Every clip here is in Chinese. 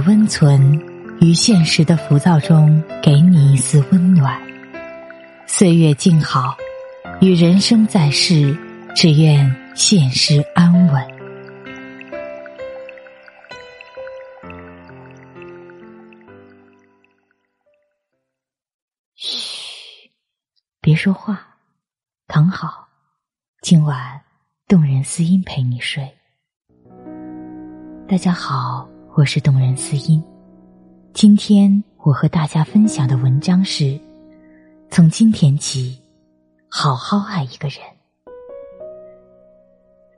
温存，于现实的浮躁中给你一丝温暖。岁月静好，与人生在世，只愿现实安稳。嘘，别说话，躺好，今晚动人思音陪你睡。大家好，我是动人思音。今天我和大家分享的文章是：从今天起，好好爱一个人。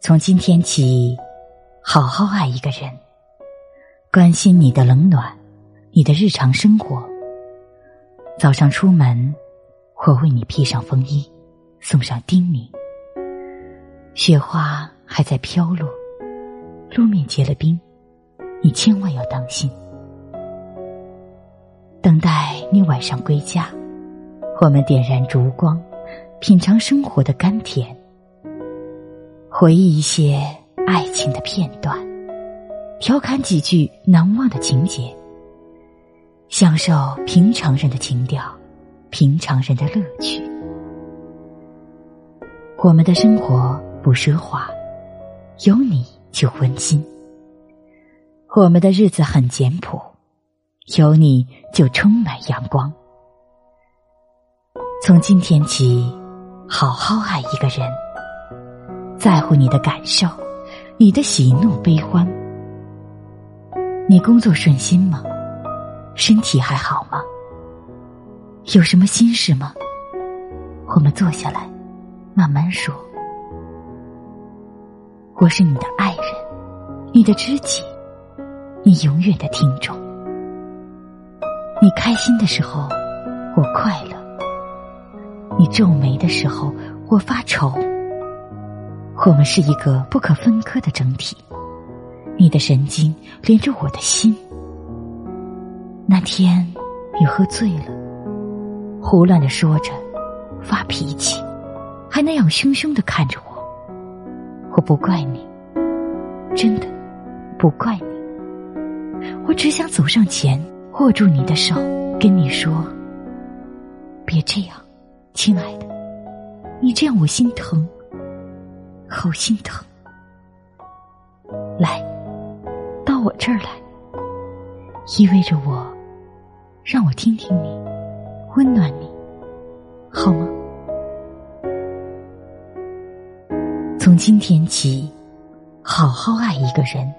从今天起，好好爱一个人，关心你的冷暖，你的日常生活。早上出门，我为你披上风衣，送上叮咛。雪花还在飘落。路面结了冰，你千万要当心。等待你晚上归家，我们点燃烛光，品尝生活的甘甜，回忆一些爱情的片段，调侃几句难忘的情节，享受平常人的情调，平常人的乐趣。我们的生活不奢华，有你。就温馨。我们的日子很简朴，有你就充满阳光。从今天起，好好爱一个人，在乎你的感受，你的喜怒悲欢。你工作顺心吗？身体还好吗？有什么心事吗？我们坐下来，慢慢说。我是你的爱人，你的知己，你永远的听众。你开心的时候，我快乐；你皱眉的时候，我发愁。我们是一个不可分割的整体，你的神经连着我的心。那天你喝醉了，胡乱的说着，发脾气，还那样凶凶的看着我。我不怪你，真的不怪你。我只想走上前，握住你的手，跟你说：“别这样，亲爱的，你这样我心疼，好心疼。”来，到我这儿来，意味着我，让我听听你，温暖你，好吗？从今天起，好好爱一个人，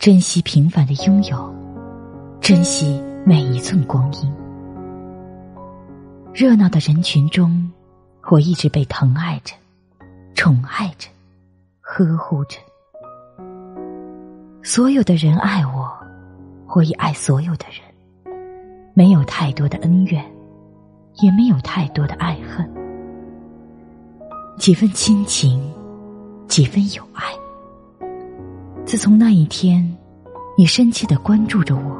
珍惜平凡的拥有，珍惜每一寸光阴。热闹的人群中，我一直被疼爱着，宠爱着，呵护着。所有的人爱我，我也爱所有的人，没有太多的恩怨，也没有太多的爱恨。几分亲情，几分友爱。自从那一天，你深切的关注着我，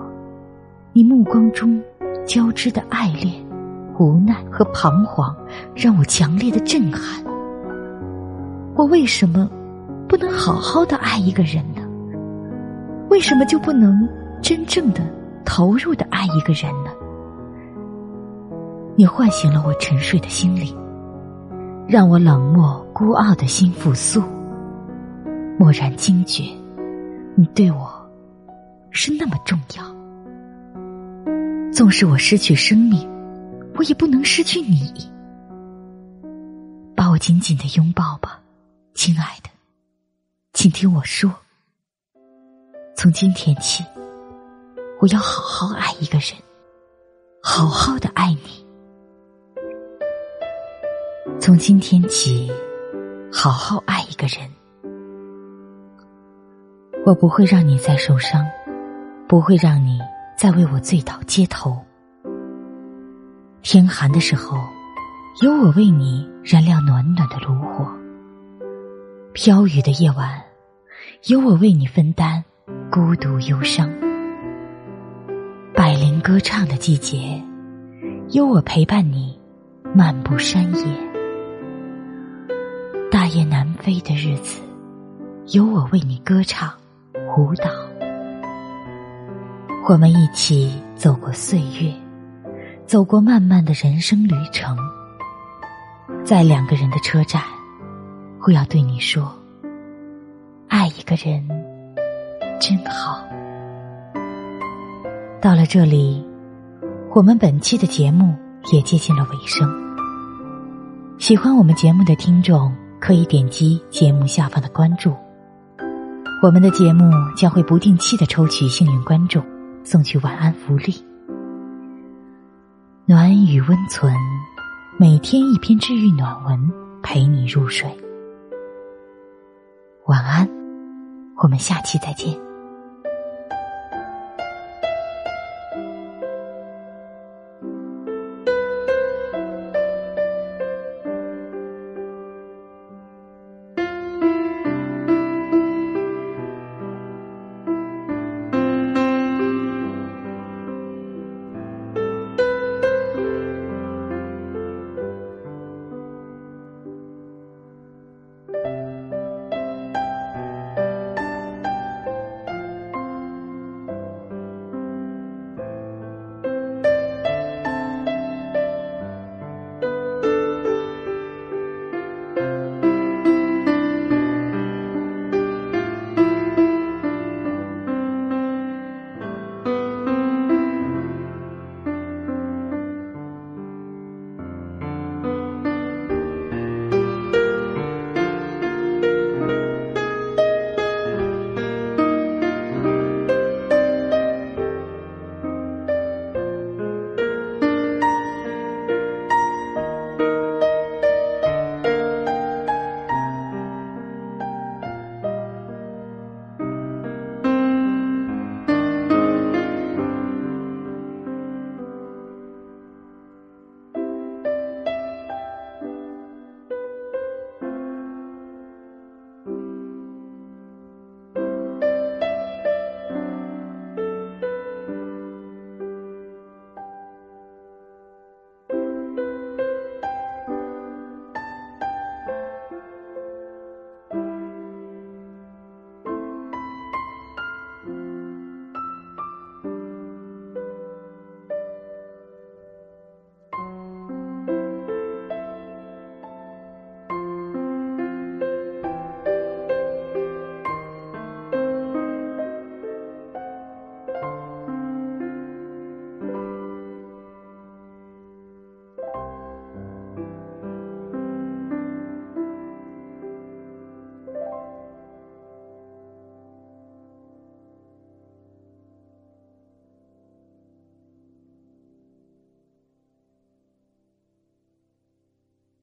你目光中交织的爱恋、无奈和彷徨，让我强烈的震撼。我为什么不能好好的爱一个人呢？为什么就不能真正的投入的爱一个人呢？你唤醒了我沉睡的心灵。让我冷漠孤傲的心复苏，蓦然惊觉，你对我是那么重要。纵使我失去生命，我也不能失去你。把我紧紧的拥抱吧，亲爱的，请听我说。从今天起，我要好好爱一个人，好好的爱你。从今天起，好好爱一个人。我不会让你再受伤，不会让你再为我醉倒街头。天寒的时候，有我为你燃亮暖暖的炉火；飘雨的夜晚，有我为你分担孤独忧伤；百灵歌唱的季节，有我陪伴你漫步山野。大雁南飞的日子，有我为你歌唱、舞蹈。我们一起走过岁月，走过漫漫的人生旅程。在两个人的车站，我要对你说：爱一个人真好。到了这里，我们本期的节目也接近了尾声。喜欢我们节目的听众，可以点击节目下方的关注。我们的节目将会不定期的抽取幸运观众，送去晚安福利。暖与温存，每天一篇治愈暖文，陪你入睡。晚安，我们下期再见。